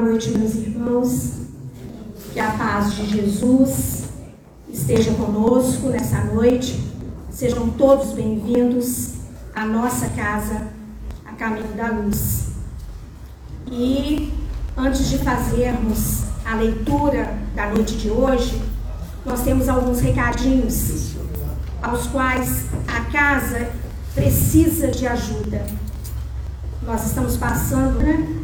Noite, meus irmãos. Que a paz de Jesus esteja conosco nessa noite. Sejam todos bem-vindos à nossa casa, a Caminho da Luz. E antes de fazermos a leitura da noite de hoje, nós temos alguns recadinhos aos quais a casa precisa de ajuda. Nós estamos passando né,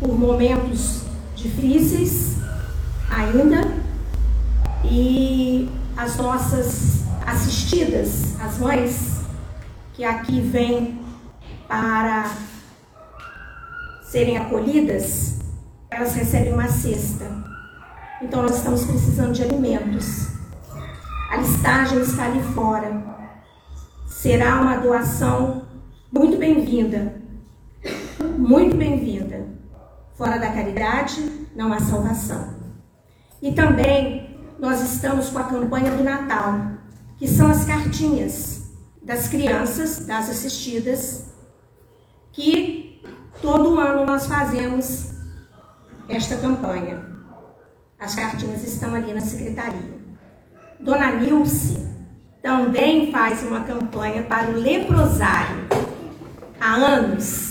por momentos difíceis ainda e as nossas assistidas, as mães que aqui vêm para serem acolhidas, elas recebem uma cesta. Então nós estamos precisando de alimentos. A listagem está ali fora. Será uma doação muito bem-vinda. Muito bem-vinda. Fora da caridade não há salvação. E também nós estamos com a campanha do Natal, que são as cartinhas das crianças, das assistidas, que todo ano nós fazemos esta campanha. As cartinhas estão ali na secretaria. Dona Nilce também faz uma campanha para o leprosário. Há anos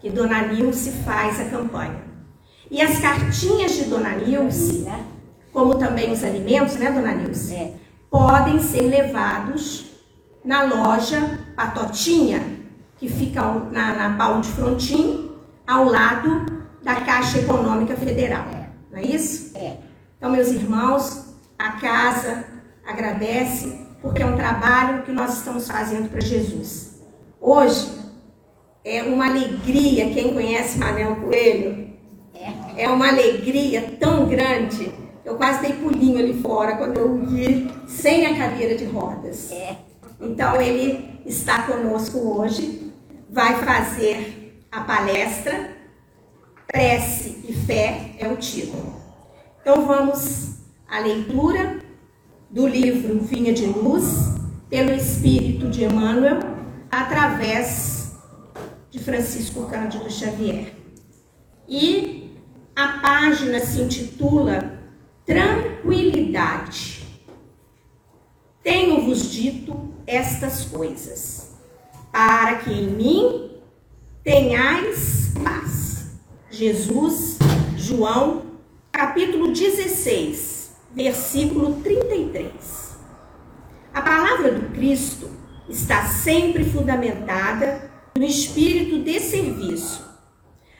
que Dona Nilce faz a campanha. E as cartinhas de Dona Nilce, como também os alimentos, né, Dona Nilce, é. podem ser levados na loja Patotinha, que fica na, na de Frontin, ao lado da Caixa Econômica Federal. Não é isso? É. Então, meus irmãos, a casa agradece porque é um trabalho que nós estamos fazendo para Jesus. Hoje é uma alegria, quem conhece Manel Coelho, é, uma alegria tão grande. Eu quase dei pulinho ali fora quando eu vi sem a cadeira de rodas. É. Então ele está conosco hoje, vai fazer a palestra Prece e Fé é o título. Então vamos à leitura do livro Vinha de Luz, pelo Espírito de Emmanuel, através de Francisco Cândido Xavier. E a página se intitula Tranquilidade. Tenho-vos dito estas coisas, para que em mim tenhais paz. Jesus, João, capítulo 16 versículo 33. A palavra do Cristo está sempre fundamentada no espírito de serviço,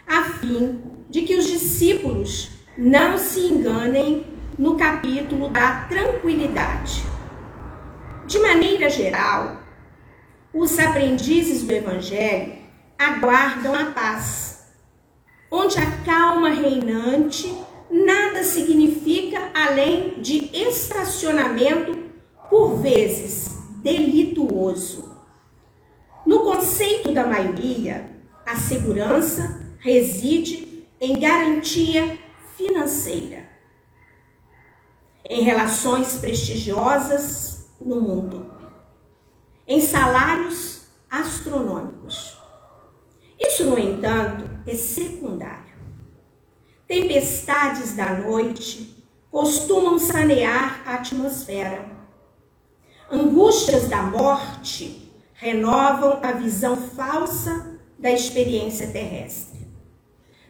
a fim de que os discípulos não se enganem no capítulo da tranquilidade. De maneira geral, os aprendizes do Evangelho aguardam a paz, onde a calma reinante nada significa além de estacionamento, por vezes delituoso. No conceito da maioria, a segurança reside em garantia financeira, em relações prestigiosas no mundo, em salários astronômicos. Isso, no entanto, é secundário. Tempestades da noite costumam sanear a atmosfera. Angústias da morte renovam a visão falsa da experiência terrestre.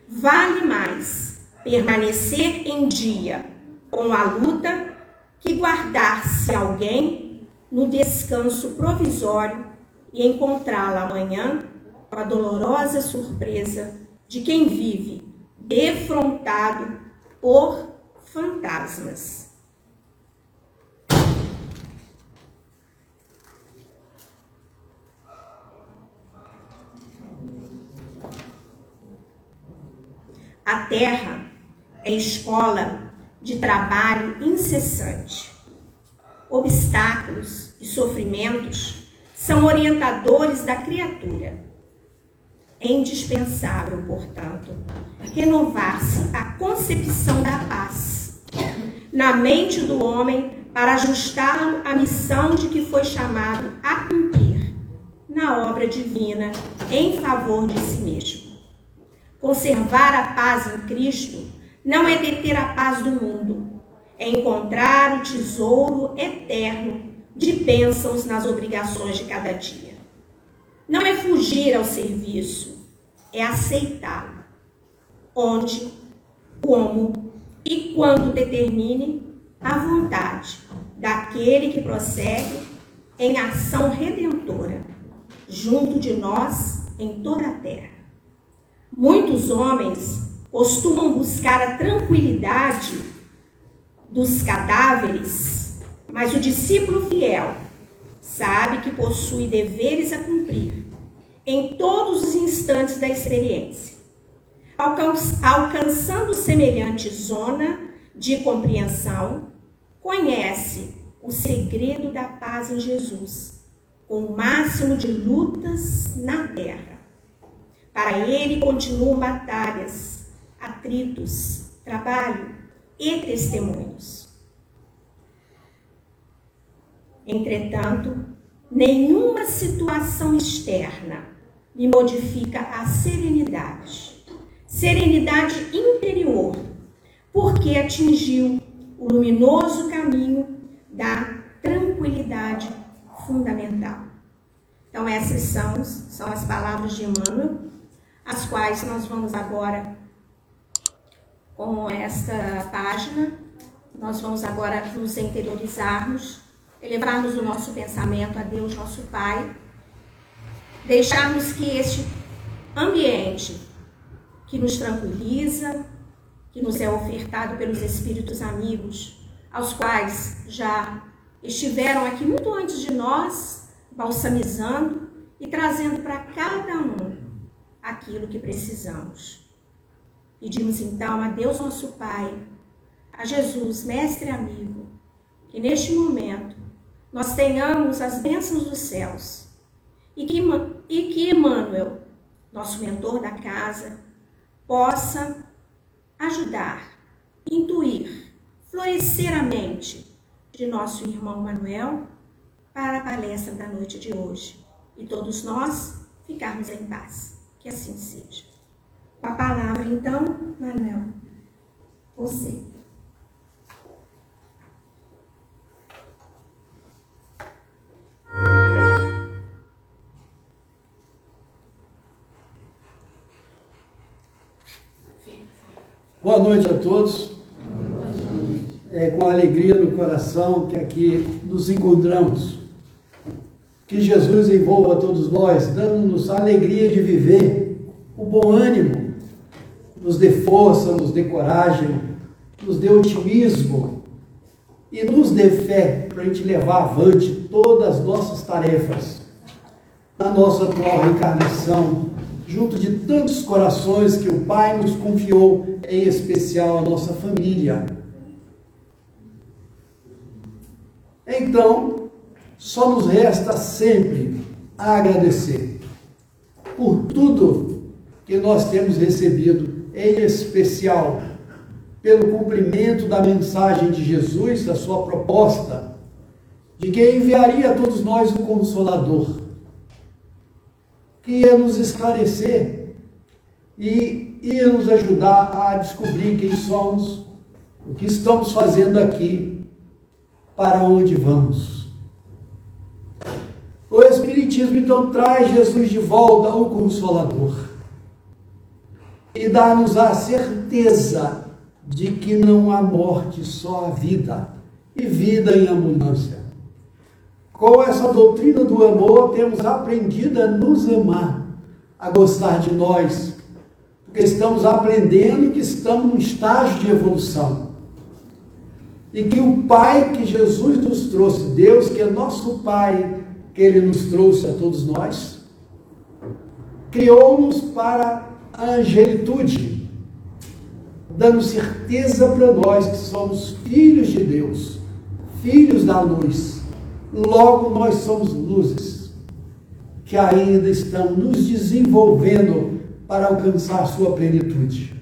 Vale mais permanecer em dia com a luta que guardar-se alguém no descanso provisório e encontrá-la amanhã com a dolorosa surpresa de quem vive defrontado por fantasmas. A terra é escola de trabalho incessante. Obstáculos e sofrimentos são orientadores da criatura é indispensável, portanto, renovar-se a concepção da paz na mente do homem para ajustá-lo à missão de que foi chamado a cumprir na obra divina em favor de si mesmo. Conservar a paz em Cristo não é deter a paz do mundo, é encontrar o tesouro eterno de bênçãos nas obrigações de cada dia. Não é fugir ao serviço, é aceitá-lo. Onde, como e quando determine a vontade daquele que prossegue em ação redentora, junto de nós em toda a terra. Muitos homens costumam buscar a tranquilidade dos cadáveres, mas o discípulo fiel sabe que possui deveres a cumprir em todos os instantes da experiência. Alcançando semelhante zona de compreensão, conhece o segredo da paz em Jesus, com o máximo de lutas na terra. Para ele continuam batalhas, atritos, trabalho e testemunhos. Entretanto, nenhuma situação externa me modifica a serenidade. Serenidade interior, porque atingiu o luminoso caminho da tranquilidade fundamental. Então, essas são, são as palavras de Emmanuel, as quais nós vamos agora, com esta página, nós vamos agora nos interiorizarmos, elevarmos o nosso pensamento a Deus, nosso Pai, deixarmos que este ambiente que nos tranquiliza, que nos é ofertado pelos espíritos amigos, aos quais já estiveram aqui muito antes de nós, balsamizando e trazendo para cada um aquilo que precisamos. Pedimos então a Deus nosso Pai, a Jesus, mestre amigo, que neste momento nós tenhamos as bênçãos dos céus e que, e que Emmanuel, nosso mentor da casa, possa ajudar, intuir, florescer a mente de nosso irmão Manuel para a palestra da noite de hoje e todos nós ficarmos em paz. Que assim seja. A palavra, então, Manuel, você. Boa noite a todos. É com alegria no coração que aqui nos encontramos. Que Jesus envolva todos nós, dando-nos a alegria de viver, o bom ânimo, nos dê força, nos dê coragem, nos dê otimismo e nos dê fé para a gente levar avante todas as nossas tarefas na nossa atual reencarnação junto de tantos corações que o Pai nos confiou, em especial a nossa família. Então, só nos resta sempre agradecer por tudo que nós temos recebido, em especial pelo cumprimento da mensagem de Jesus, da sua proposta, de que enviaria a todos nós o Consolador que ia nos esclarecer e ia nos ajudar a descobrir quem somos, o que estamos fazendo aqui, para onde vamos. O Espiritismo então traz Jesus de volta ao Consolador e dá-nos a certeza de que não há morte, só há vida, e vida em abundância. Com essa doutrina do amor, temos aprendido a nos amar, a gostar de nós, porque estamos aprendendo que estamos num estágio de evolução. E que o Pai que Jesus nos trouxe, Deus que é nosso Pai, que Ele nos trouxe a todos nós, criou-nos para a angelitude, dando certeza para nós que somos filhos de Deus, filhos da luz Logo, nós somos luzes que ainda estão nos desenvolvendo para alcançar sua plenitude.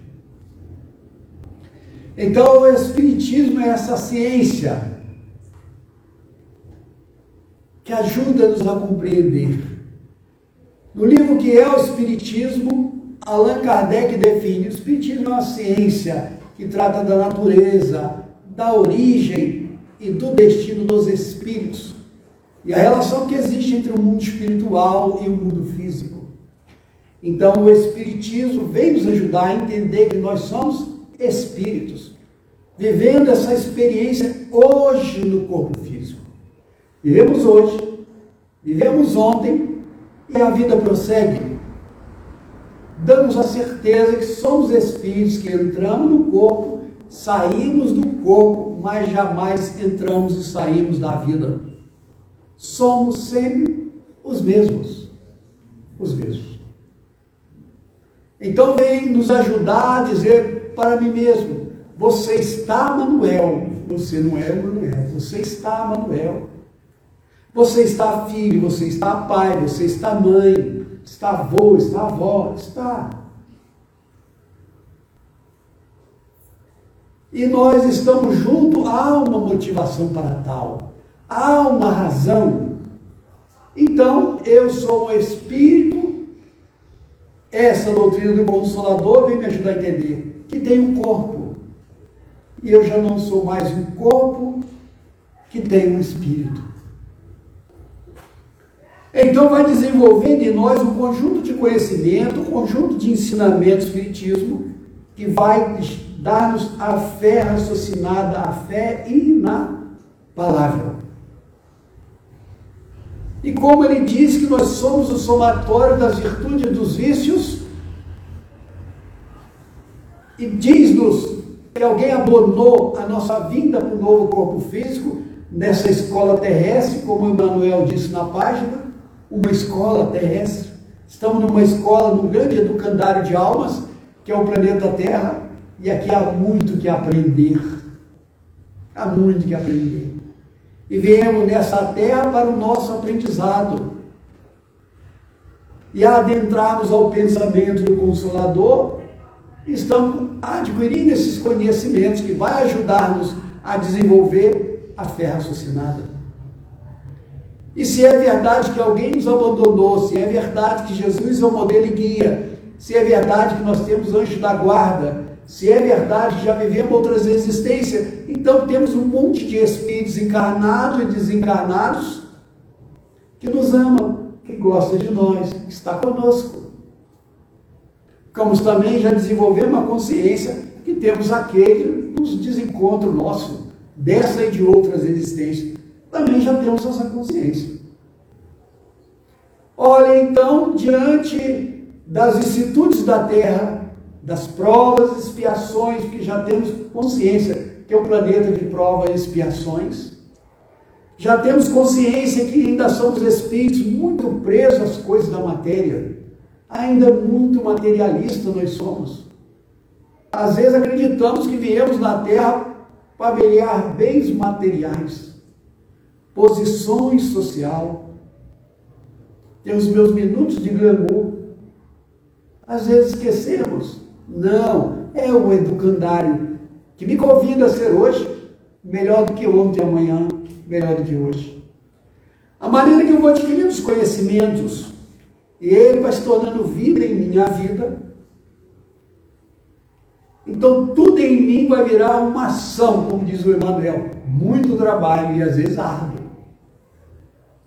Então, o Espiritismo é essa ciência que ajuda-nos a compreender. No livro que é o Espiritismo, Allan Kardec define: o Espiritismo é uma ciência que trata da natureza, da origem e do destino dos espíritos e a relação que existe entre o mundo espiritual e o mundo físico. Então, o Espiritismo vem nos ajudar a entender que nós somos espíritos, vivendo essa experiência hoje no corpo físico. Vivemos hoje, vivemos ontem e a vida prossegue. Damos a certeza que somos espíritos que entramos no corpo, saímos do corpo, mas jamais entramos e saímos da vida. Somos sempre os mesmos. Os mesmos. Então vem nos ajudar a dizer para mim mesmo: você está Manuel, você não é Manuel, você está Manuel. Você está filho, você está pai, você está mãe, está avô, está avó, está. E nós estamos juntos, há uma motivação para tal, há uma razão. Então, eu sou um espírito, essa doutrina do Consolador vem me ajudar a entender que tem um corpo. E eu já não sou mais um corpo que tem um espírito. Então vai desenvolvendo em nós um conjunto de conhecimento, um conjunto de ensinamento espiritismo que vai dar-nos a fé raciocinada, a fé inapalável. E como ele diz que nós somos o somatório das virtudes e dos vícios, e diz-nos que alguém abonou a nossa vinda para o novo corpo físico nessa escola terrestre, como Emmanuel disse na página, uma escola terrestre. Estamos numa escola, num grande educandário de almas, que é o planeta Terra, e aqui há muito que aprender. Há muito que aprender. E viemos nessa terra para o nosso aprendizado. E adentrarmos ao pensamento do Consolador, estamos adquirindo esses conhecimentos que vai ajudar-nos a desenvolver a fé raciocinada. E se é verdade que alguém nos abandonou, se é verdade que Jesus é o modelo e guia, se é verdade que nós temos anjo da guarda, se é verdade que já vivemos outras existências, então temos um monte de espíritos encarnados e desencarnados que nos amam, que gosta de nós, que está conosco. Como também já desenvolvemos uma consciência que temos aquele nos desencontro nosso, dessa e de outras existências também já temos essa consciência. Olha, então, diante das vicissitudes da terra, das provas e expiações, que já temos consciência que é um planeta de provas e expiações, já temos consciência que ainda somos espíritos muito presos às coisas da matéria, ainda muito materialistas nós somos. Às vezes acreditamos que viemos na terra para velhar bens materiais posições social, tem os meus minutos de glamour. Às vezes esquecemos. Não, é o educandário que me convida a ser hoje melhor do que ontem, amanhã, melhor do que hoje. A maneira que eu vou adquirindo os conhecimentos, e ele vai se tornando vida em minha vida. Então tudo em mim vai virar uma ação, como diz o Emmanuel. Muito trabalho e às vezes árduo.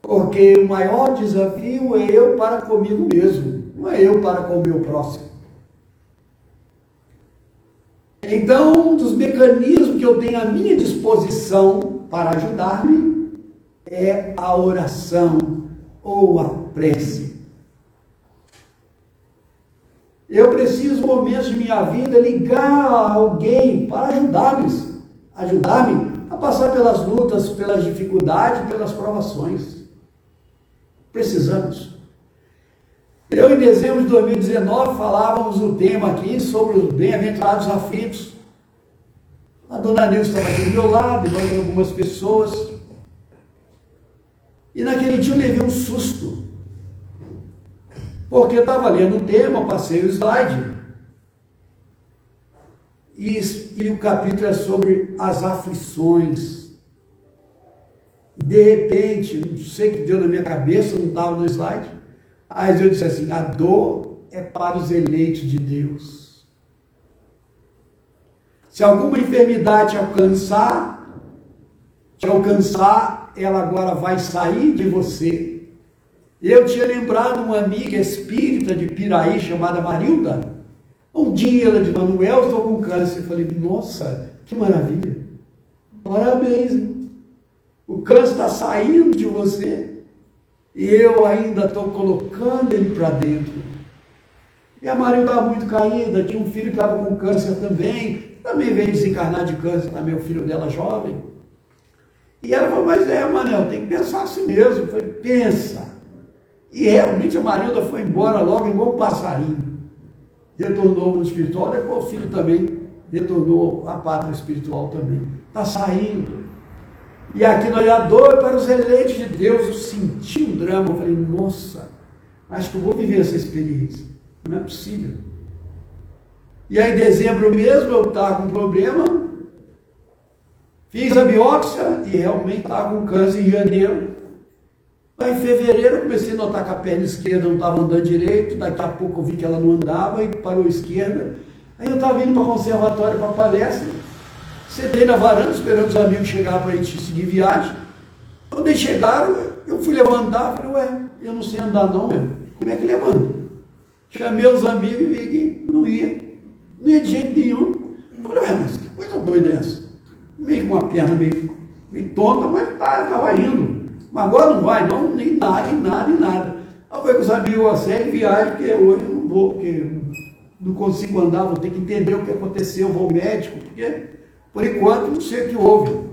Porque o maior desafio é eu para comigo mesmo, não é eu para com o meu próximo. Então, um dos mecanismos que eu tenho à minha disposição para ajudar-me é a oração ou a prece. Eu preciso, momentos de minha vida, ligar a alguém para ajudar-me, ajudar-me a passar pelas lutas, pelas dificuldades, pelas provações. Precisamos. Eu, em dezembro de 2019, falávamos o tema aqui sobre os bem-aventurados aflitos. A dona Nilce estava aqui do meu lado, e algumas pessoas. E naquele dia eu levei um susto. Porque eu estava lendo o tema, passei o slide. E, e o capítulo é sobre as aflições de repente, não sei o que deu na minha cabeça, não estava no slide, aí eu disse assim, a dor é para os eleitos de Deus. Se alguma enfermidade te alcançar, te alcançar, ela agora vai sair de você. Eu tinha lembrado uma amiga espírita de Piraí chamada Marilda. Um dia ela de Manuel, estou com câncer. Eu falei, nossa, que maravilha. Parabéns. O câncer está saindo de você. E eu ainda estou colocando ele para dentro. E a Maria estava muito caída, tinha um filho que estava com câncer também, também veio desencarnar de câncer também, o filho dela jovem. E ela falou, mas é, Manel, tem que pensar assim mesmo. Eu falei, pensa. E realmente a Marilda foi embora logo igual um passarinho. Retornou para o espiritual, depois o filho também retornou à pátria espiritual também. Está saindo. E aqui no olhador para os eleitos de Deus, eu senti um drama. Eu falei, nossa, acho que eu vou viver essa experiência. Não é possível. E aí, em dezembro mesmo, eu estava com um problema. Fiz a biópsia e realmente estava com câncer em janeiro. Aí, em fevereiro, eu comecei a notar que a perna esquerda não estava andando direito. Daqui a pouco eu vi que ela não andava e parou a esquerda. Aí eu estava indo para o conservatório para palestra. Sentei na varanda esperando os amigos chegarem para a gente seguir viagem. Quando eles chegaram, eu fui levantar, falei, ué, eu não sei andar não, meu. como é que levanta? Chamei os amigos e vi que não ia. Não ia de jeito nenhum. Falei, ué, mas que coisa doida é essa? Meio com uma perna meio, meio tonta, mas estava tá, indo. Mas agora não vai, não, nem nada, nem nada, nem nada. Aí foi com os amigos, a série viagem, porque hoje eu não vou, porque não consigo andar, vou ter que entender o que aconteceu, vou ao médico, porque por enquanto, não sei o que houve.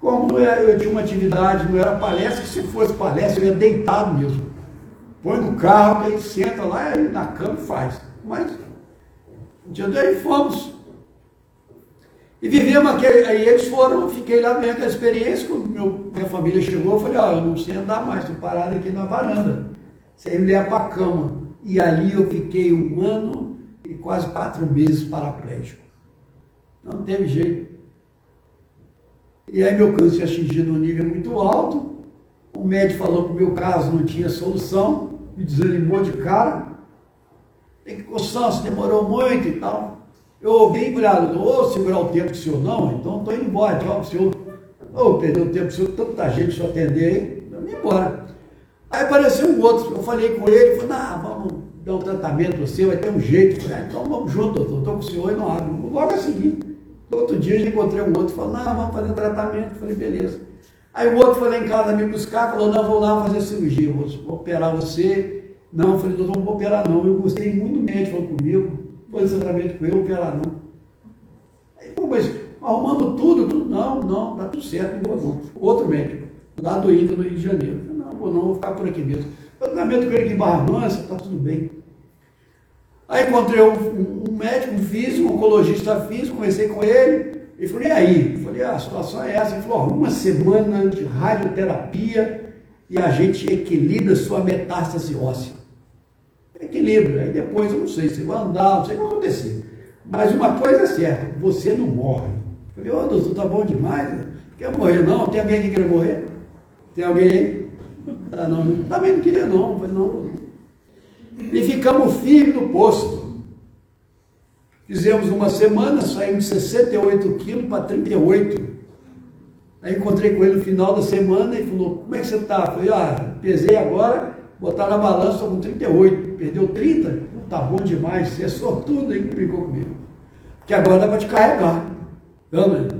Como eu tinha uma atividade, não era palestra, que se fosse palestra, eu ia deitado mesmo. Põe no carro, aí senta lá na cama e faz. Mas, um dia daí fomos. E vivemos aquele, aí eles foram, fiquei lá vendo a experiência, quando meu, minha família chegou, eu falei, ó, eu não sei andar mais, estou parado aqui na varanda. Sem me levar para a cama. E ali eu fiquei um ano e quase quatro meses paraplégico. Não teve jeito. E aí meu câncer atingido um nível muito alto. O médico falou que o meu caso não tinha solução, me desanimou de cara. Tem que se demorou muito e tal. Eu ouvi, falei, ou segurar o tempo do senhor não, então estou indo embora, tchau, senhor. Ou oh, perdeu o tempo do senhor, tanta gente só atender aí, vim embora. Aí apareceu um outro, eu falei com ele, falei, não, vamos dar um tratamento você, vai ter um jeito. Falei, ah, então vamos junto, doutor, estou com o senhor e não abro. Logo a seguir. Outro dia eu encontrei um outro, falou, não, vamos fazer tratamento. Eu falei, beleza. Aí o outro foi lá em casa me buscar, falou, não, vou lá fazer cirurgia, vou, operar você. Não, eu falei, doutor, não vou operar não. Eu gostei muito do médico, comigo, vou fazer tratamento com ele, operar não. Aí, pô, mas arrumando tudo, tudo, não, não, tá tudo certo, não vou não. Outro médico, lá do Índia, no Rio de Janeiro. Eu falei, não, vou não, vou ficar por aqui mesmo. Tratamento com ele aqui em Barra Mansa, tá tudo bem. Aí encontrei um, um médico, um físico, um oncologista físico, conversei com ele. Ele falou, e aí? Eu falei, ah, a situação é essa. Ele falou, uma semana de radioterapia e a gente equilibra sua metástase óssea. Equilibra. Aí depois eu não sei se vai andar, não sei o que vai acontecer. Mas uma coisa é certa, você não morre. Eu falei, ô oh, doutor, tá bom demais. Né? Quer morrer não? Tem alguém que quer morrer? Tem alguém aí? Ah, não, também não queria não. Eu falei, não, e ficamos firmes no posto. Fizemos uma semana, saímos de 68 quilos para 38. Aí encontrei com ele no final da semana e falou, como é que você está? Falei, ah, pesei agora, botar na balança, com 38. Perdeu 30? Tá bom demais, você é sortudo aí que brincou comigo. Porque agora dá para te carregar. Vamos?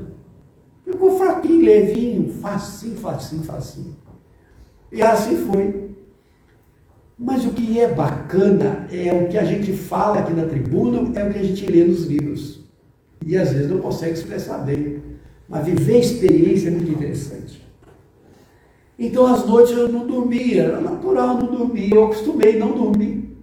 Ficou fraquinho, levinho, facinho, facinho, facinho. E assim foi. Mas o que é bacana é o que a gente fala aqui na tribuna, é o que a gente lê nos livros. E às vezes não consegue expressar bem. Mas viver a experiência é muito interessante. Então, às noites eu não dormia, era natural não dormir, eu acostumei não dormir.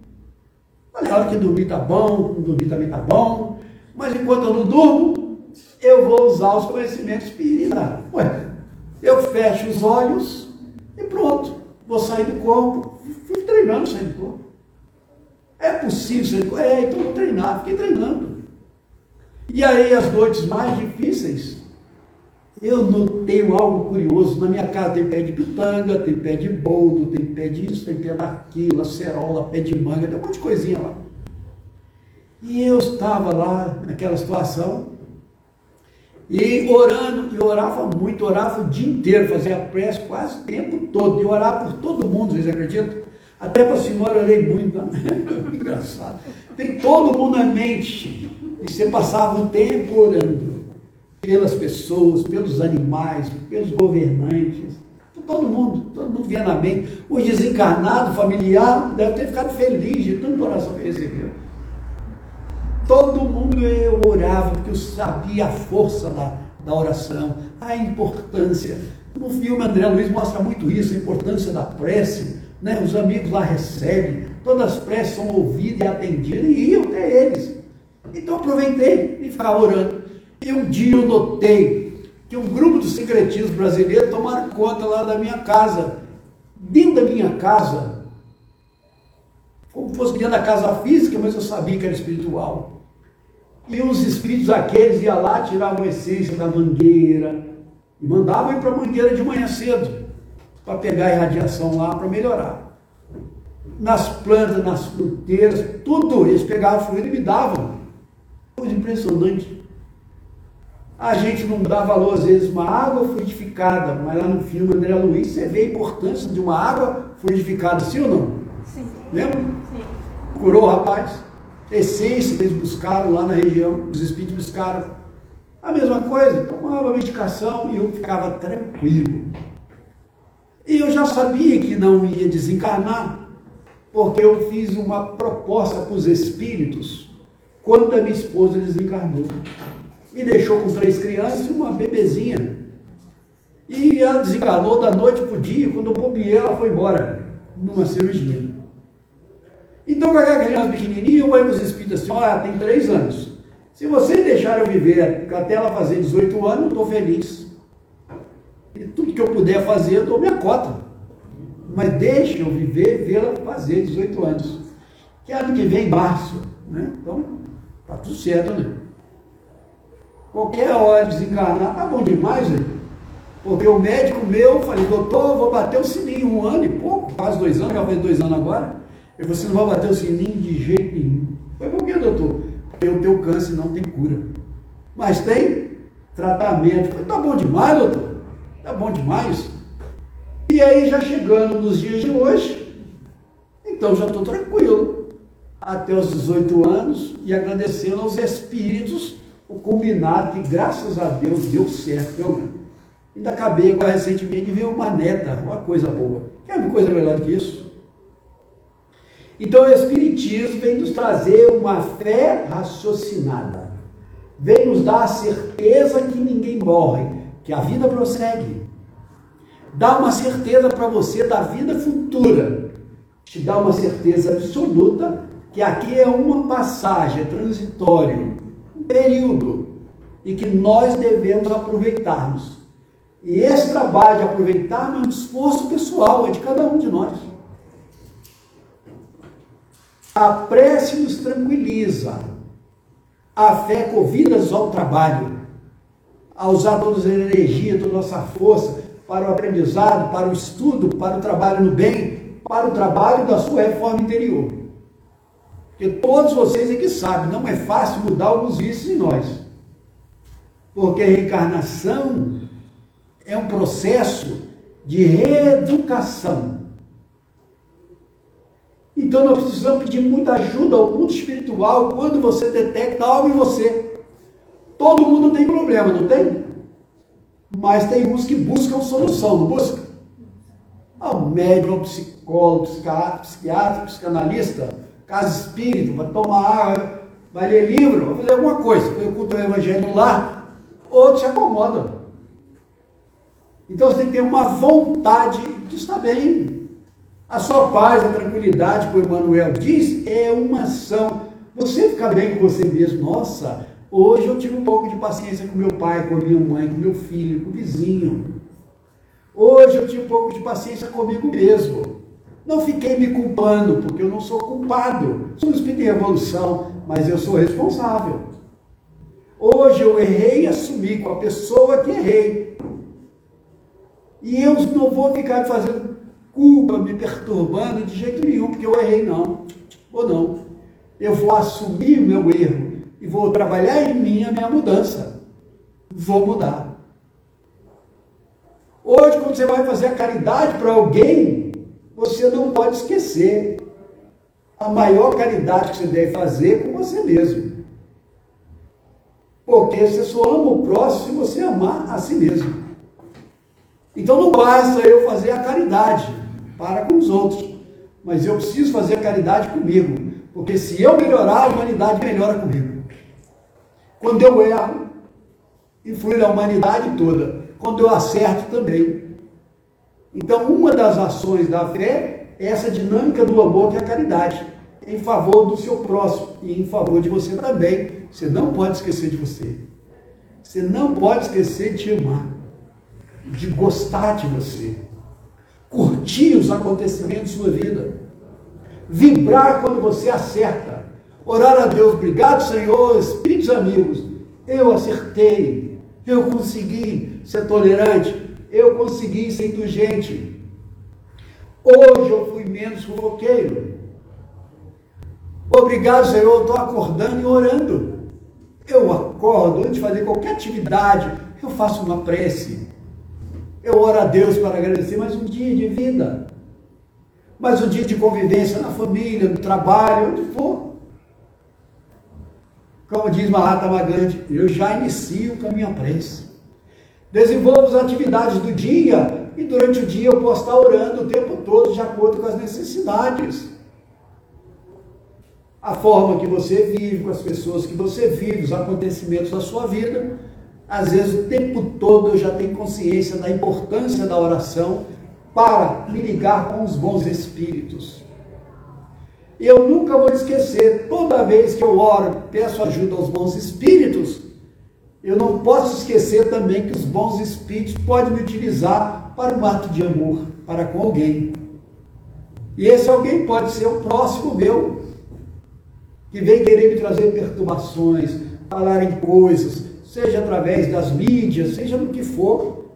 Mas na hora que dormir tá bom, não dormir também tá bom, mas enquanto eu não durmo, eu vou usar os conhecimentos espírita. Ué, eu fecho os olhos e pronto, vou sair do corpo, Fui treinando corpo. É possível corpo? É, então vou treinar, fiquei treinando. E aí as noites mais difíceis eu notei algo curioso. Na minha casa tem pé de pitanga, tem pé de boldo, tem pé disso, tem pé daquilo, acerola, pé de manga, tem um monte de coisinha lá. E eu estava lá naquela situação, e orando, e orava muito, orava o dia inteiro, fazia prece quase o tempo todo, e orava por todo mundo, vocês acreditam? Até para a senhora orei muito, né? engraçado. Tem todo mundo na mente, e você passava o tempo orando pelas pessoas, pelos animais, pelos governantes, todo mundo, todo mundo via na mente. O desencarnado familiar deve ter ficado feliz de tanta oração que recebeu. Todo mundo eu orava, porque eu sabia a força da, da oração, a importância. No filme André Luiz mostra muito isso, a importância da prece. Né? Os amigos lá recebem, todas as preces são ouvidas e atendidas, e iam até eles. Então aproveitei e ficava orando. E um dia eu notei que um grupo de secretistas brasileiros tomaram conta lá da minha casa. Dentro da minha casa, como fosse dentro da casa física, mas eu sabia que era espiritual. E os espíritos aqueles iam lá, tiravam essência da mangueira e mandavam ir para a mangueira de manhã cedo para pegar a irradiação lá para melhorar. Nas plantas, nas fruteiras, tudo, eles pegavam fluido e me davam. Coisa impressionante. A gente não dá valor, às vezes, uma água fluidificada, mas lá no filme André Luiz você vê a importância de uma água fluidificada, sim ou não? Sim. Lembra? Sim. Curou o rapaz essência que eles buscaram lá na região, os espíritos buscaram. A mesma coisa, tomava medicação e eu ficava tranquilo. E eu já sabia que não ia desencarnar, porque eu fiz uma proposta para os espíritos quando a minha esposa desencarnou. Me deixou com três crianças e uma bebezinha. E ela desencarnou da noite para o dia, quando eu bobeei, ela foi embora, numa cirurgia. Então, com aquela criança pequenininha, eu vou os espíritos assim, olha, tem três anos. Se vocês deixarem eu viver até ela fazer 18 anos, eu estou feliz. E tudo que eu puder fazer, eu dou minha cota. Mas deixe eu viver, vê-la fazer 18 anos. Que ano que vem, março. Né? Então, tá tudo certo, né? Qualquer hora desencarnar, tá bom demais, né? Porque o médico meu, falei, doutor, vou bater o sininho um ano e pouco, quase dois anos, já faz dois anos agora. Eu você não vai bater o sininho de jeito nenhum. Foi por quê, doutor? Porque o teu câncer não tem cura. Mas tem tratamento. Falei, tá bom demais, doutor. Tá bom demais. E aí, já chegando nos dias de hoje, então já estou tranquilo. Até os 18 anos e agradecendo aos espíritos o combinado que, graças a Deus, deu certo. Eu ainda acabei agora recentemente de ver uma neta, uma coisa boa. Quer uma coisa melhor que isso? Então o Espiritismo vem nos trazer uma fé raciocinada, vem nos dar a certeza que ninguém morre, que a vida prossegue. Dá uma certeza para você da vida futura, te dá uma certeza absoluta que aqui é uma passagem, é transitório, um período, e que nós devemos aproveitarmos. E esse trabalho de aproveitar é um esforço pessoal, é de cada um de nós. A prece nos tranquiliza. A fé convida-nos ao trabalho, a usar toda a energia, toda a nossa força para o aprendizado, para o estudo, para o trabalho no bem, para o trabalho da sua reforma interior. Porque todos vocês é que sabem, não é fácil mudar alguns vícios em nós. Porque a reencarnação é um processo de reeducação. Então nós precisamos pedir muita ajuda ao mundo espiritual quando você detecta algo em você. Todo mundo problema, não tem? Mas tem uns que buscam solução, não busca? Ao médico, ao psicólogo, psiquiatra, psiquiatra, psicanalista, casa espírito, vai tomar água, vai ler livro, vai fazer alguma coisa. Eu culto o evangelho lá, outros se acomodam. Então você tem que ter uma vontade de estar bem, a sua paz, a tranquilidade que o Emmanuel diz, é uma ação. Você ficar bem com você mesmo. Nossa, hoje eu tive um pouco de paciência com meu pai, com a minha mãe, com meu filho, com o vizinho. Hoje eu tive um pouco de paciência comigo mesmo. Não fiquei me culpando, porque eu não sou culpado. Sou um espírito de revolução, mas eu sou responsável. Hoje eu errei e assumi com a pessoa que errei. E eu não vou ficar fazendo culpa, me perturbando de jeito nenhum, porque eu errei, não. Ou não. Eu vou assumir o meu erro e vou trabalhar em mim a minha mudança. Vou mudar. Hoje, quando você vai fazer a caridade para alguém, você não pode esquecer a maior caridade que você deve fazer é com você mesmo. Porque você só ama o próximo se você amar a si mesmo. Então não basta eu fazer a caridade para com os outros, mas eu preciso fazer a caridade comigo, porque se eu melhorar, a humanidade melhora comigo. Quando eu erro, influi na humanidade toda. Quando eu acerto também. Então, uma das ações da fé é essa dinâmica do amor que é a caridade, em favor do seu próximo e em favor de você também. Você não pode esquecer de você. Você não pode esquecer de amar de gostar de você, curtir os acontecimentos da sua vida, vibrar quando você acerta, orar a Deus, obrigado Senhor, espíritos amigos, eu acertei, eu consegui ser tolerante, eu consegui ser indulgente. Hoje eu fui menos fofoqueiro. Obrigado, Senhor, eu estou acordando e orando. Eu acordo, antes de fazer qualquer atividade, eu faço uma prece. Eu oro a Deus para agradecer mais um dia de vida, mais um dia de convivência na família, no trabalho, onde for. Como diz Mahatma Gandhi, eu já inicio com a minha prece. Desenvolvo as atividades do dia e durante o dia eu posso estar orando o tempo todo de acordo com as necessidades. A forma que você vive, com as pessoas que você vive, os acontecimentos da sua vida, às vezes o tempo todo eu já tenho consciência da importância da oração para me ligar com os bons espíritos. Eu nunca vou esquecer, toda vez que eu oro, peço ajuda aos bons espíritos, eu não posso esquecer também que os bons espíritos podem me utilizar para um ato de amor para com alguém. E esse alguém pode ser o próximo meu, que vem querer me trazer perturbações, falar em coisas, seja através das mídias, seja no que for,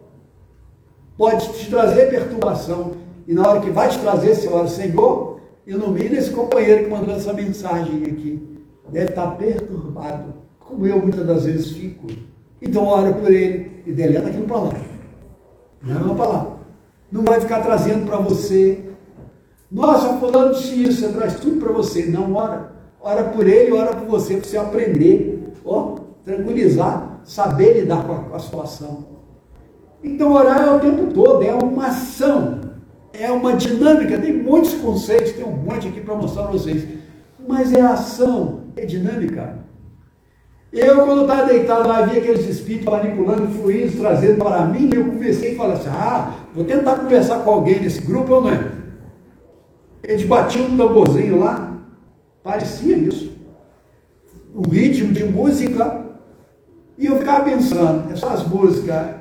pode te trazer perturbação. E na hora que vai te trazer, você olha, Senhor, ilumina esse companheiro que mandou essa mensagem aqui. Deve estar perturbado, como eu muitas das vezes fico. Então ora por ele e deleta aquilo para lá. Não é uma palavra. Não vai ficar trazendo para você. Nossa, fulano isso, você traz tudo para você. Não ora. Ora por ele, ora por você, para você aprender. Ó, tranquilizar saber lidar com a, com a situação. Então, orar é o tempo todo, é uma ação, é uma dinâmica. Tem muitos conceitos, tem um monte aqui para mostrar para vocês. Mas é ação, é dinâmica. Eu, quando estava deitado lá, vi aqueles espíritos manipulando fluidos, trazendo para mim, eu comecei a falar assim: ah, vou tentar conversar com alguém nesse grupo ou não é? Eles batiam um tamborzinho lá, parecia isso. Um ritmo de música e eu ficava pensando, essas músicas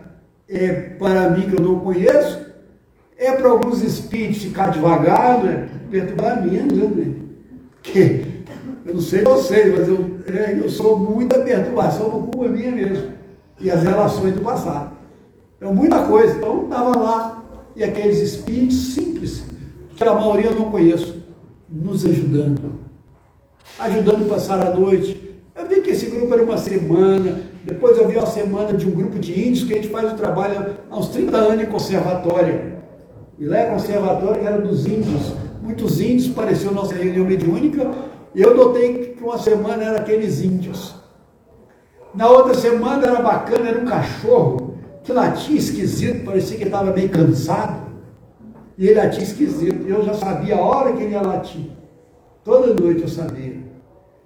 é para mim que eu não conheço, é para alguns espíritos ficar devagar, né? perturbar menos, né? Que, eu não sei vocês, mas eu, é, eu sou muita perturbação no culpa minha mesmo. E as relações do passado. É muita coisa. Então estava lá, e aqueles espíritos simples, que a maioria eu não conheço, nos ajudando. Ajudando a passar a noite. Eu vi que esse grupo era uma semana, depois eu vi uma semana de um grupo de índios que a gente faz o trabalho há uns 30 anos em conservatória. E lá é conservatório era dos índios. Muitos índios apareceu nossa reunião mediúnica. Eu notei que uma semana era aqueles índios. Na outra semana era bacana, era um cachorro que latia esquisito, parecia que estava meio cansado. E ele latia esquisito. Eu já sabia a hora que ele ia latir. Toda noite eu sabia.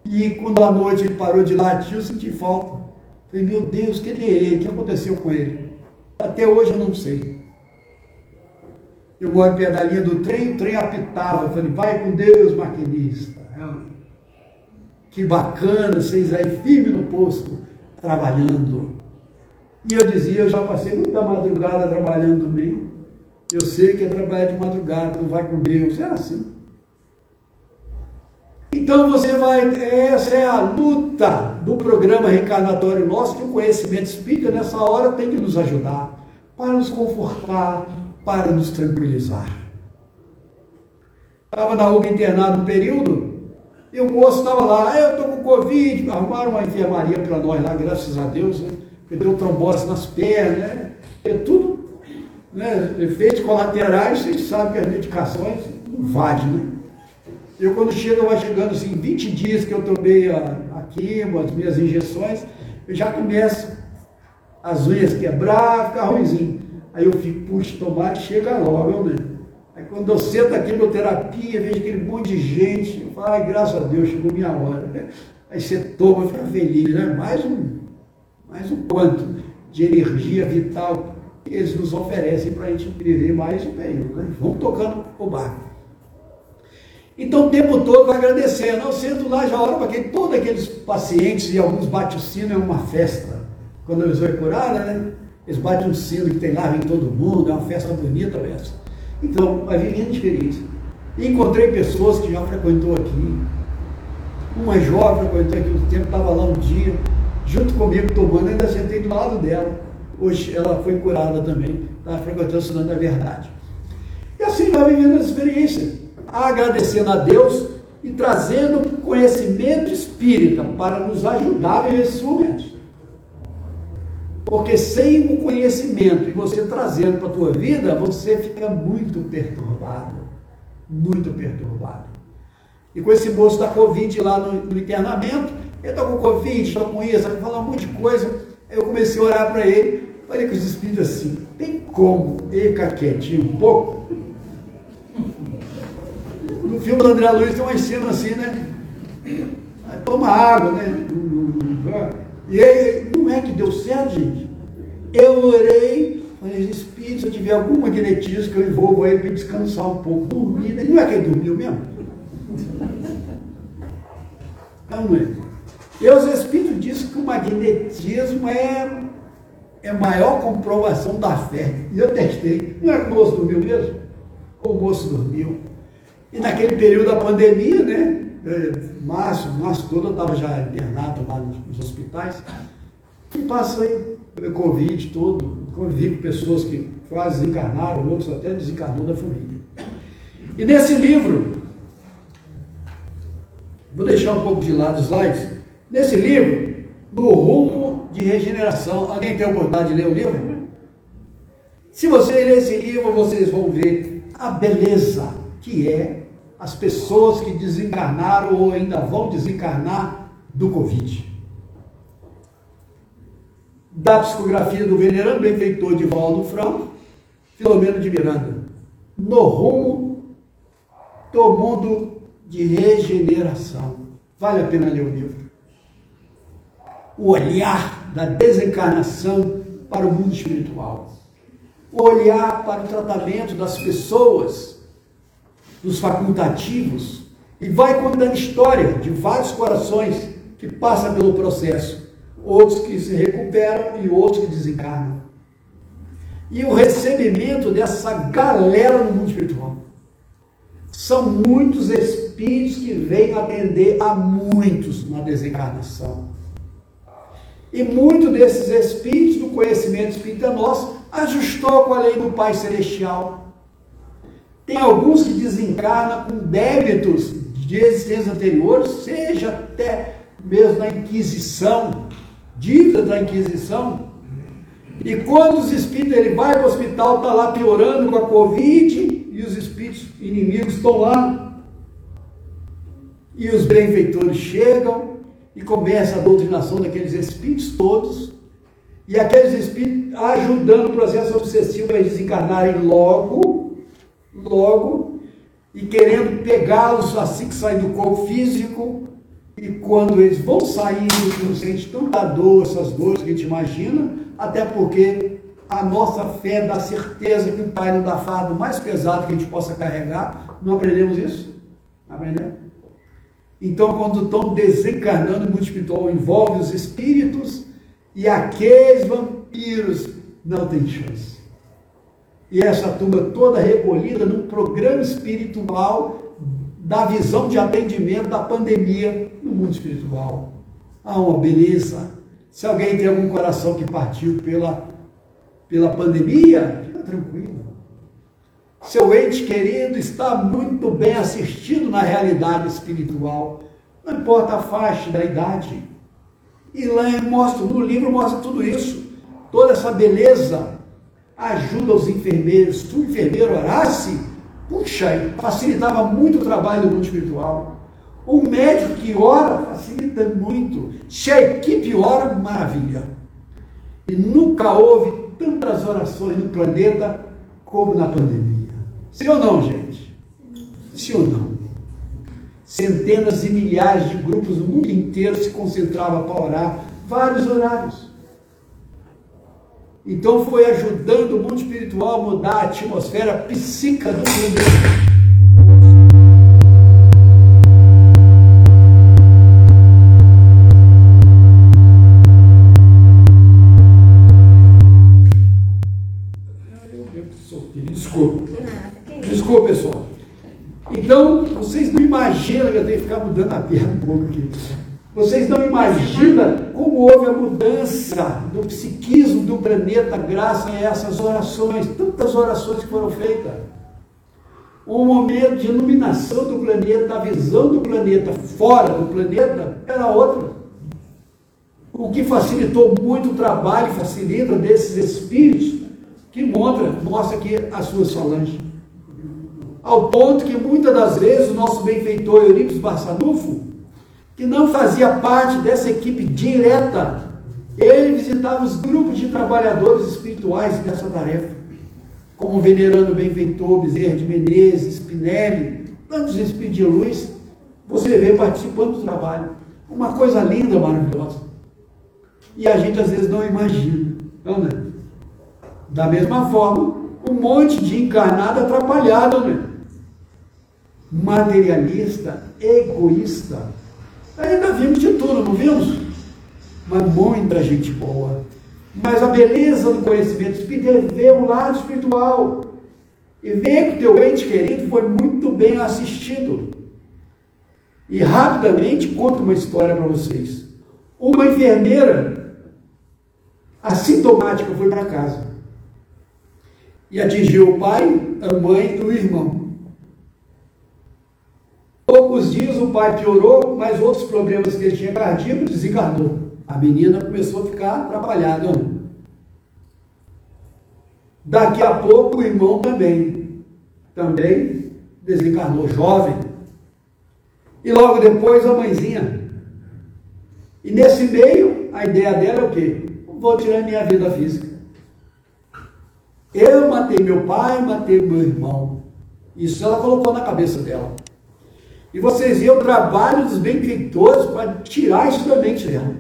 E quando à noite ele parou de latir, eu senti falta. Falei, meu Deus, que ele é ele? O que aconteceu com ele? Até hoje eu não sei. Eu moro perto da linha do trem, o trem apitava. Eu falei, vai com Deus, maquinista. Que bacana, vocês aí firme no posto, trabalhando. E eu dizia, eu já passei muita madrugada trabalhando também. Eu sei que é trabalhar de madrugada, não vai com Deus. Era assim. Então você vai, essa é a luta do programa reencarnatório nosso, que o conhecimento espírita nessa hora tem que nos ajudar, para nos confortar, para nos tranquilizar. Estava na UGA internado um período, e o moço estava lá, ah, eu estou com Covid, arrumaram uma enfermaria para nós lá, graças a Deus, né? Deu trombose nas pernas, né? É tudo, né? Efeitos colaterais, vocês sabem que as medicações invadem, né? Eu quando chego, vai chegando assim, 20 dias que eu tomei a, a quimo, as minhas injeções, eu já começo as unhas quebrar, ficar ruimzinho. Aí eu fico, puxa, tomar que chega logo, né? Aí quando eu sento aqui na terapia, vejo aquele monte de gente, eu falo, ai, graças a Deus, chegou minha hora. Né? Aí você toma, fica feliz, né? Mais um, mais um quanto de energia vital que eles nos oferecem para a gente viver mais um período. Né? Vamos tocando o barco. Então o tempo todo vai agradecendo. Eu sento lá, já oro para que todos aqueles pacientes e alguns sino, é uma festa. Quando pessoa é curada, né? Eles batem um sino que tem lá, vem todo mundo, é uma festa bonita essa. Então, vai vivendo experiência. Encontrei pessoas que já frequentou aqui. Uma jovem frequentou aqui um tempo, estava lá um dia, junto comigo tomando, ainda sentei do lado dela. Hoje ela foi curada também, estava frequentando estudando a verdade. E assim vai vivendo as experiências, agradecendo a Deus e trazendo conhecimento espírita para nos ajudar nesses momentos. Porque sem o conhecimento e você trazendo para a tua vida, você fica muito perturbado. Muito perturbado. E com esse moço da Covid lá no, no internamento, ele está com Covid, está com isso, ele fala um monte de coisa. Eu comecei a orar para ele, falei com os espíritos assim, tem como ele ficar quietinho um pouco? No filme do André Luiz tem uma cena assim, né? Toma água, né? E aí, não é que deu certo, gente? Eu orei, falei, Espírito, se eu tiver algum magnetismo que eu envolvo aí para descansar um pouco, dormir, não é que ele dormiu mesmo? Não é. E os Espíritos dizem que o magnetismo é, é a maior comprovação da fé. E eu testei. Não é que o moço dormiu mesmo? O moço dormiu. E naquele período da pandemia, né? É, março, março todo eu estava já internado lá nos hospitais. E passei Covid todo, convivi com pessoas que quase desencarnaram, outros até desencarnou da família. E nesse livro, vou deixar um pouco de lado os slides, nesse livro, No Rumo de Regeneração, alguém tem a oportunidade de ler o livro? Se você ler esse livro, vocês vão ver a beleza que é as pessoas que desencarnaram ou ainda vão desencarnar do Covid. Da psicografia do venerando benfeitor de Valdo Franco, Filomeno de Miranda, no rumo do mundo de regeneração. Vale a pena ler o livro. O olhar da desencarnação para o mundo espiritual. O olhar para o tratamento das pessoas dos facultativos e vai contando história de vários corações que passam pelo processo, outros que se recuperam e outros que desencarnam. E o recebimento dessa galera no mundo espiritual. São muitos espíritos que vêm atender a muitos na desencarnação. E muito desses espíritos do conhecimento espírita nosso ajustou com a lei do Pai Celestial tem alguns que desencarnam com débitos de existências anteriores, seja até mesmo na Inquisição, dívida da Inquisição. E quando os espíritos, ele vai para o hospital, está lá piorando com a Covid, e os espíritos inimigos estão lá. E os benfeitores chegam e começa a doutrinação daqueles espíritos todos, e aqueles espíritos ajudando o processo obsessivo eles desencarnarem logo, logo e querendo pegá-los assim que saem do corpo físico. E quando eles vão sair, não sente tanta dor, essas dores que a gente imagina, até porque a nossa fé dá certeza que o Pai não dá fardo mais pesado que a gente possa carregar. Não aprendemos isso? Aprendemos? Então, quando estão desencarnando o mundo espiritual, envolve os espíritos e aqueles vampiros não têm chance e essa turma toda recolhida num programa espiritual da visão de atendimento da pandemia no mundo espiritual. Há uma beleza. Se alguém tem algum coração que partiu pela, pela pandemia, fica tranquilo. Seu ente querido está muito bem assistido na realidade espiritual. Não importa a faixa da idade. E lá mostra, no livro mostra tudo isso. Toda essa beleza ajuda os enfermeiros. Se o enfermeiro orasse, puxa, facilitava muito o trabalho do mundo espiritual. Um médico que ora facilita muito. Se a equipe ora, maravilha. E nunca houve tantas orações no planeta como na pandemia. Sim ou não, gente? Sim ou não? Centenas e milhares de grupos do mundo inteiro se concentravam para orar, vários horários. Então foi ajudando o mundo espiritual a mudar a atmosfera psíquica do mundo. Desculpa, pessoal. Então, vocês não imaginam, eu tenho que ficar mudando a perna um pouco aqui. Vocês não imaginam como houve a mudança do psiquismo do planeta graças a essas orações, tantas orações que foram feitas. Um momento de iluminação do planeta, a visão do planeta fora do planeta era outra. O que facilitou muito o trabalho, facilita desses espíritos que mostra, mostra aqui as suas falanges ao ponto que muitas das vezes o nosso benfeitor Eurípides Barçanufo, que não fazia parte dessa equipe direta, ele visitava os grupos de trabalhadores espirituais dessa tarefa, como o venerando benfeitor Bezerra de Menezes, Spinelli, tantos espíritos de luz, você vê participando do trabalho. Uma coisa linda, maravilhosa. E a gente às vezes não imagina, não, né? Da mesma forma, um monte de encarnado atrapalhado, né? materialista, egoísta. Ainda vimos de tudo, não vimos? Mas muita gente boa. Mas a beleza do conhecimento espírita é ver o lado espiritual. E ver que o teu ente querido foi muito bem assistido. E rapidamente conto uma história para vocês. Uma enfermeira assintomática foi para casa. E atingiu o pai, a mãe e o irmão. Poucos dias o pai piorou, mas outros problemas que ele tinha cardíaco desencarnou. A menina começou a ficar atrapalhada. Daqui a pouco o irmão também, também desencarnou jovem. E logo depois a mãezinha. E nesse meio, a ideia dela é o quê? Vou tirar minha vida física. Eu matei meu pai, matei meu irmão. Isso ela colocou na cabeça dela. E vocês viram o trabalho dos benfeitores para tirar isso da mente dela.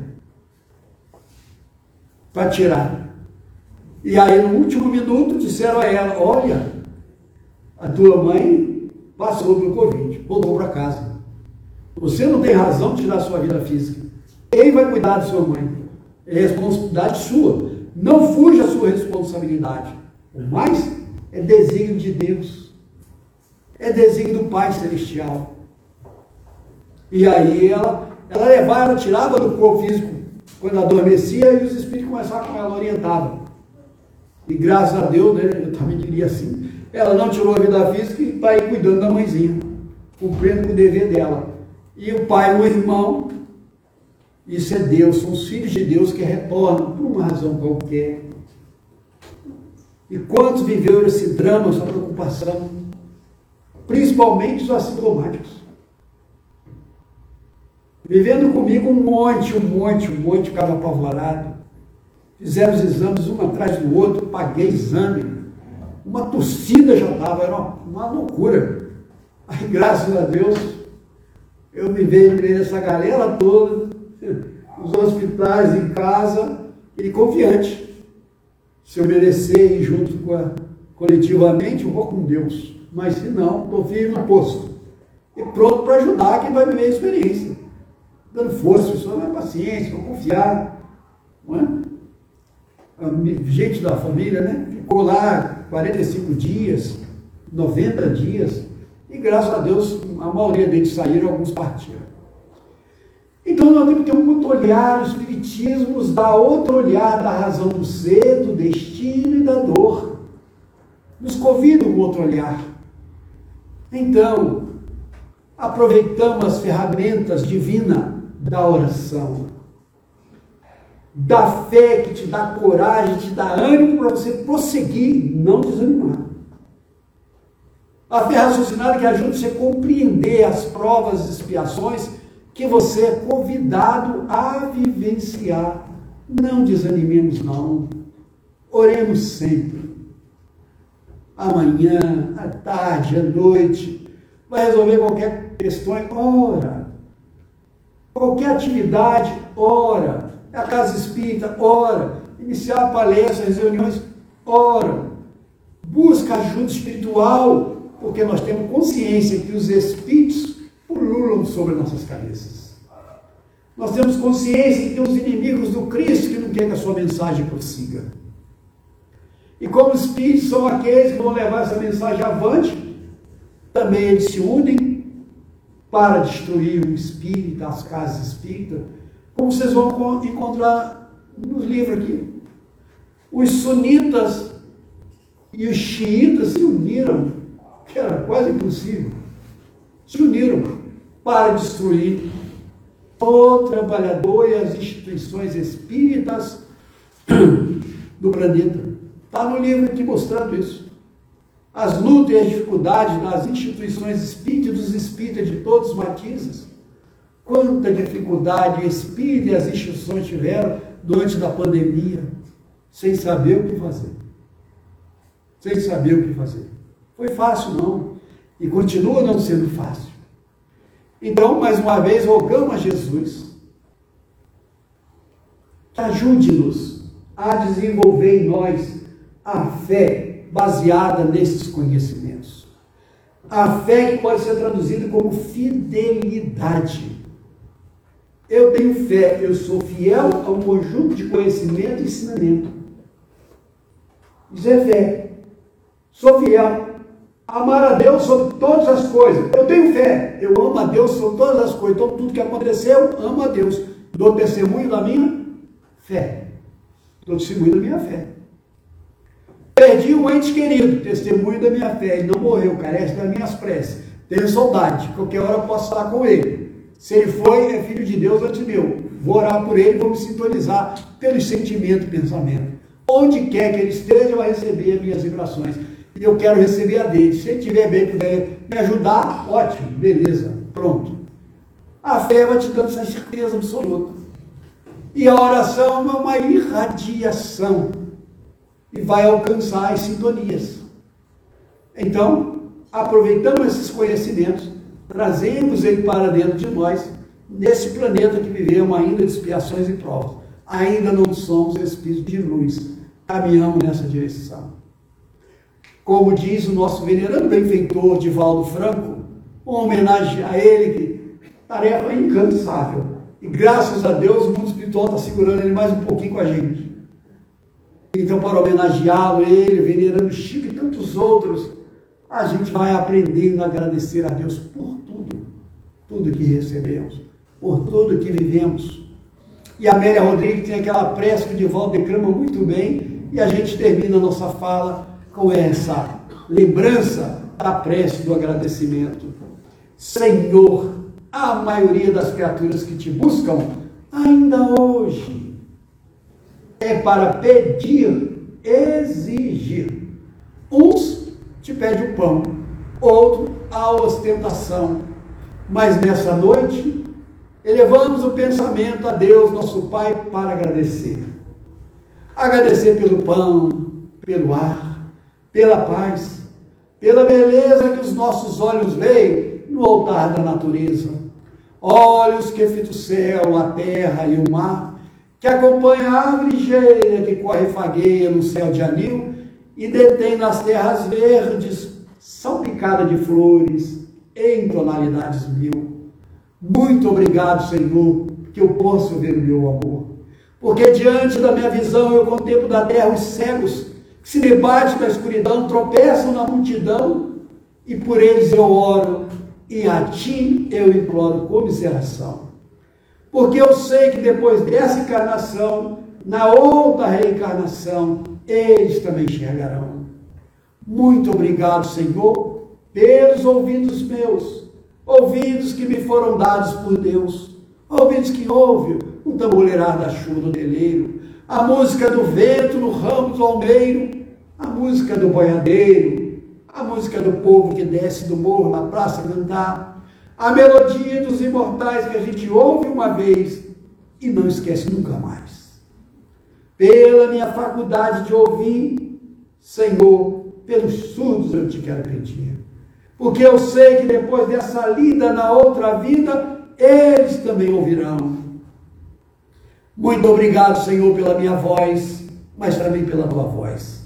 Para tirar. E aí, no último minuto, disseram a ela: Olha, a tua mãe passou pelo Covid, voltou para casa. Você não tem razão de tirar sua vida física. Quem vai cuidar da sua mãe? É responsabilidade sua. Não fuja a sua responsabilidade. O mais é desígnio de Deus. É desígnio do Pai Celestial. E aí ela, ela levava, ela tirava do corpo físico quando adormecia e os espíritos começavam com ela, orientavam. E graças a Deus, né, eu também diria assim, ela não tirou a vida física e está aí cuidando da mãezinha, cumprindo o dever dela. E o pai e o irmão, isso é Deus, são os filhos de Deus que retornam por uma razão qualquer. E quantos viveram esse drama, essa preocupação? Principalmente os assintomáticos. Vivendo comigo um monte, um monte, um monte, ficava apavorado. Fizeram os exames um atrás do outro, paguei exame. Uma torcida já estava, era uma, uma, loucura. Aí, graças a Deus, eu me vejo essa galera toda, nos hospitais, em casa, e confiante. Se eu merecer ir junto com a, coletivamente, eu vou com Deus. Mas se não, estou firme no posto. E pronto para ajudar quem vai viver a experiência dando força, pessoal, é paciência, vamos confiar. Não é? Gente da família, né? Ficou lá 45 dias, 90 dias. E graças a Deus, a maioria deles saíram, alguns partiram. Então nós temos que ter um outro olhar, o Espiritismo nos dá outro olhar da razão do ser, do destino e da dor. Nos convida um outro olhar. Então, aproveitamos as ferramentas divinas da oração, da fé que te dá coragem, te dá ânimo para você prosseguir, não desanimar. A fé raciocinada que ajuda você a compreender as provas e expiações que você é convidado a vivenciar. Não desanimemos, não. Oremos sempre. Amanhã, à tarde, à noite, vai resolver qualquer questão, ora. Qualquer atividade, ora. A casa espírita, ora. Iniciar palestras, reuniões, ora. Busca ajuda espiritual, porque nós temos consciência que os espíritos pululam sobre nossas cabeças. Nós temos consciência que tem os inimigos do Cristo que não querem que a sua mensagem prossiga. E como os espíritos são aqueles que vão levar essa mensagem avante, também eles se unem para destruir o espírito, as casas espíritas, como vocês vão encontrar nos livros aqui. Os sunitas e os xiitas se uniram, que era quase impossível, se uniram para destruir o trabalhador e as instituições espíritas do planeta. Está no livro aqui mostrando isso. As lutas e as dificuldades das instituições espíritas, dos espíritas de todos os matizes. Quanta dificuldade o espírito e as instituições tiveram durante a pandemia, sem saber o que fazer. Sem saber o que fazer. Foi fácil, não. E continua não sendo fácil. Então, mais uma vez, rogamos a Jesus que ajude-nos a desenvolver em nós a fé baseada nesses conhecimentos. A fé que pode ser traduzida como fidelidade. Eu tenho fé, eu sou fiel a um conjunto de conhecimento e ensinamento. Isso é fé. Sou fiel amar a Deus sobre todas as coisas. Eu tenho fé, eu amo a Deus sobre todas as coisas. Então, tudo que aconteceu, amo a Deus. Dou testemunho da minha fé. Dou testemunho da minha fé. Perdi um ente querido, testemunho da minha fé. Ele não morreu, carece das minhas preces. Tenho saudade, qualquer hora eu posso falar com ele. Se ele foi, é filho de Deus antes meu. Vou orar por ele, vou me sintonizar pelo sentimento e pensamento. Onde quer que ele esteja, vai receber as minhas vibrações e eu quero receber a dele. Se ele estiver bem, puder me ajudar, ótimo, beleza, pronto. A fé vai te dando essa certeza absoluta. E a oração é uma irradiação e vai alcançar as sintonias. Então, aproveitando esses conhecimentos, trazemos ele para dentro de nós, nesse planeta que vivemos ainda de expiações e provas. Ainda não somos espíritos de luz, caminhamos nessa direção. Como diz o nosso venerando benfeitor Divaldo Franco, uma homenagem a ele, que tarefa incansável. E graças a Deus o mundo espiritual está segurando ele mais um pouquinho com a gente. Então, para homenageá-lo, ele, venerando Chico e tantos outros, a gente vai aprendendo a agradecer a Deus por tudo, tudo que recebemos, por tudo que vivemos. E a Amélia Rodrigues tem aquela prece que o Divaldo declama muito bem, e a gente termina a nossa fala com essa lembrança da prece do agradecimento. Senhor, a maioria das criaturas que te buscam, ainda hoje, é para pedir, exigir. Uns te pedem o pão, outro a ostentação. Mas nessa noite, elevamos o pensamento a Deus, nosso Pai, para agradecer. Agradecer pelo pão, pelo ar, pela paz, pela beleza que os nossos olhos veem no altar da natureza. Olhos que fitam o céu, a terra e o mar, que acompanham a árvore ligeira que corre fagueia no céu de anil e detém nas terras verdes salpicada de flores em tonalidades mil. Muito obrigado, Senhor, que eu posso ver o meu amor. Porque diante da minha visão eu contemplo da terra os cegos que se debate na escuridão, tropeçam na multidão e por eles eu oro, e a ti eu imploro comiseração. Porque eu sei que depois dessa encarnação, na outra reencarnação, eles também enxergarão. Muito obrigado, Senhor, pelos ouvidos meus, ouvidos que me foram dados por Deus, ouvidos que ouvem o tamboleirar da chuva do deleiro, a música do vento no ramo do almeiro, a música do boiadeiro, a música do povo que desce do morro na praça cantar, a melodia dos imortais que a gente ouve uma vez e não esquece nunca mais. Pela minha faculdade de ouvir, Senhor, pelos surdos eu te quero pedir. Porque eu sei que depois dessa lida na outra vida, eles também ouvirão. Muito obrigado, Senhor, pela minha voz, mas também pela tua voz.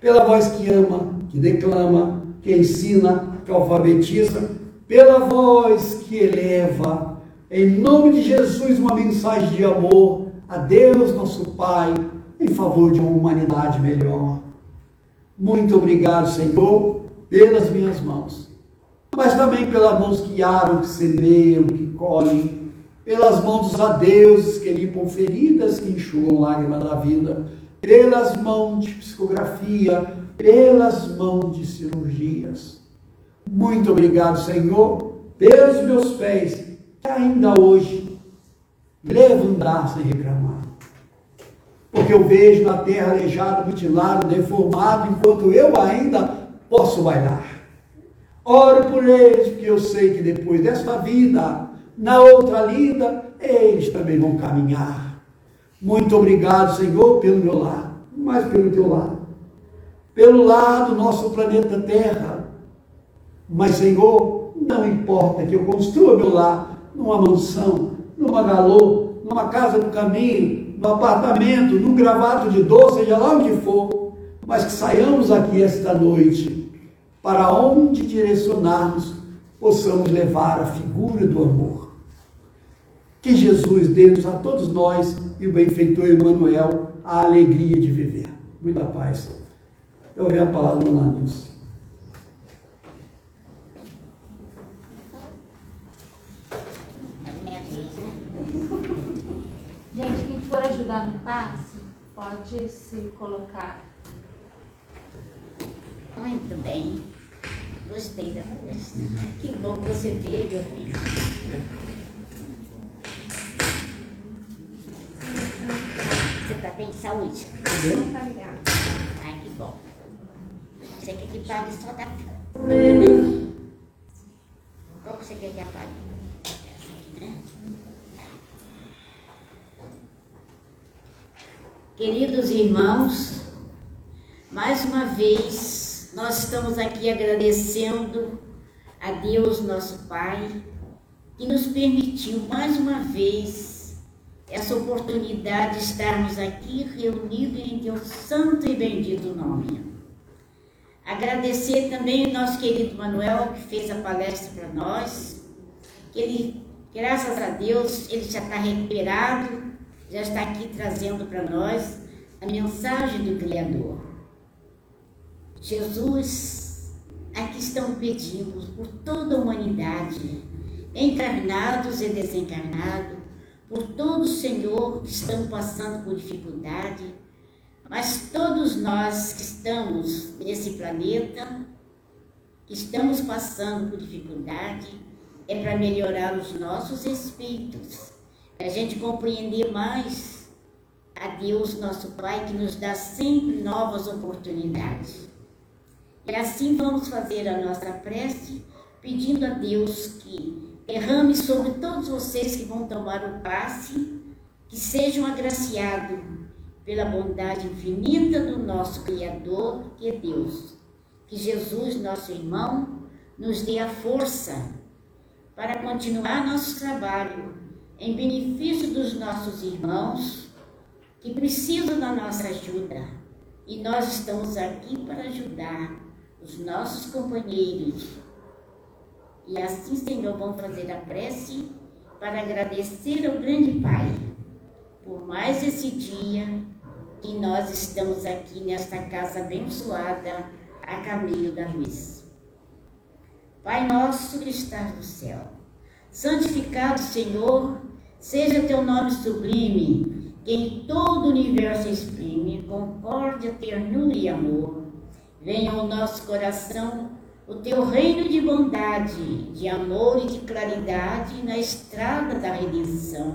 Pela voz que ama, que declama, que ensina, que alfabetiza, pela voz que eleva, em nome de Jesus, uma mensagem de amor a Deus, nosso Pai, em favor de uma humanidade melhor. Muito obrigado, Senhor, pelas minhas mãos, mas também pelas mãos que aram, que semeiam, que colhem, pelas mãos dos adeuses que limpam feridas, que enxugam lágrimas da vida, pelas mãos de psicografia, pelas mãos de cirurgias. Muito obrigado, Senhor, pelos meus pés, que ainda hoje levam sem reclamar. Porque eu vejo na terra aleijado, mutilado, deformado, enquanto eu ainda posso bailar. Oro por eles, porque eu sei que depois desta vida, na outra lida, eles também vão caminhar. Muito obrigado, Senhor, pelo meu lado, mas pelo teu lado. Pelo lado do nosso planeta Terra. Mas, Senhor, não importa que eu construa meu lar numa mansão, numa galô, numa casa do caminho, num apartamento, num gravado de doce, seja lá onde for, mas que saiamos aqui esta noite para onde direcionarmos, possamos levar a figura do amor. Que Jesus dê-nos a todos nós e o benfeitor Emmanuel a alegria de viver. Muita paz. Eu ouvi a palavra do Lanús. Gente, quem ajudar no passe, pode se colocar. Muito bem. Gostei da palestra. Que bom que você veio, meu filho. Você está bem de saúde? Muito obrigada. Ai, que bom. Você quer que pague só da Qual que você quer que apague? Queridos irmãos, mais uma vez nós estamos aqui agradecendo a Deus, nosso Pai, que nos permitiu mais uma vez essa oportunidade de estarmos aqui reunidos em Deus santo e bendito nome. Agradecer também o nosso querido Manuel, que fez a palestra para nós, que ele, graças a Deus, ele já está recuperado, já está aqui trazendo para nós a mensagem do Criador. Jesus, aqui estão pedindo por toda a humanidade, encarnados e desencarnados, por todos, Senhor, que estão passando por dificuldade, mas todos nós que estamos nesse planeta, que estamos passando por dificuldade, é para melhorar os nossos espíritos, a gente compreender mais a Deus, nosso Pai, que nos dá sempre novas oportunidades. E assim vamos fazer a nossa prece, pedindo a Deus que derrame sobre todos vocês que vão tomar o passe, que sejam agraciados pela bondade infinita do nosso Criador, que é Deus. Que Jesus, nosso irmão, nos dê a força para continuar nosso trabalho em benefício dos nossos irmãos que precisam da nossa ajuda. E nós estamos aqui para ajudar os nossos companheiros. E assim, Senhor, vamos fazer a prece para agradecer ao grande Pai por mais esse dia que nós estamos aqui nesta casa abençoada a caminho da luz. Pai nosso que estás no céu, santificado Senhor, seja teu nome sublime, que em todo o universo exprime concórdia, ternura e amor. Venha ao nosso coração o teu reino de bondade, de amor e de claridade na estrada da redenção.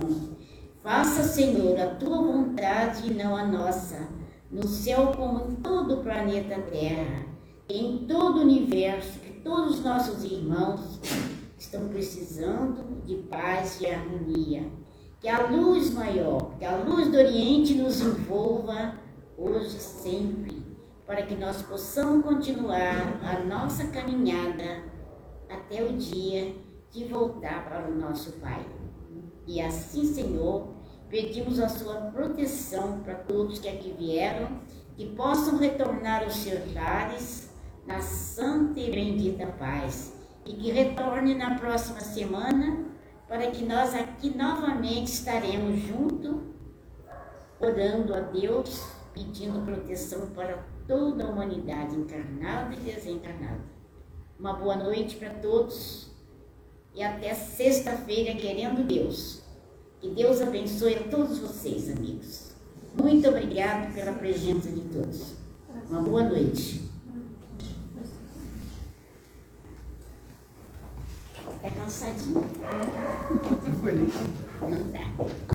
Faça, Senhor, a tua vontade e não a nossa, no céu como em todo o planeta Terra, em todo o universo, que todos os nossos irmãos estão precisando de paz e harmonia. Que a luz maior, que a luz do Oriente nos envolva hoje e sempre, para que nós possamos continuar a nossa caminhada até o dia de voltar para o nosso Pai. E assim, Senhor, pedimos a sua proteção para todos que aqui vieram, que possam retornar aos seus lares na santa e bendita paz. E que retorne na próxima semana, para que nós aqui novamente estaremos juntos, orando a Deus, pedindo proteção para toda a humanidade, encarnada e desencarnada. Uma boa noite para todos e até sexta-feira, querendo Deus. Que Deus abençoe a todos vocês, amigos. Muito obrigado pela presença de todos. Uma boa noite. Está cansadinho? Foi Não tá.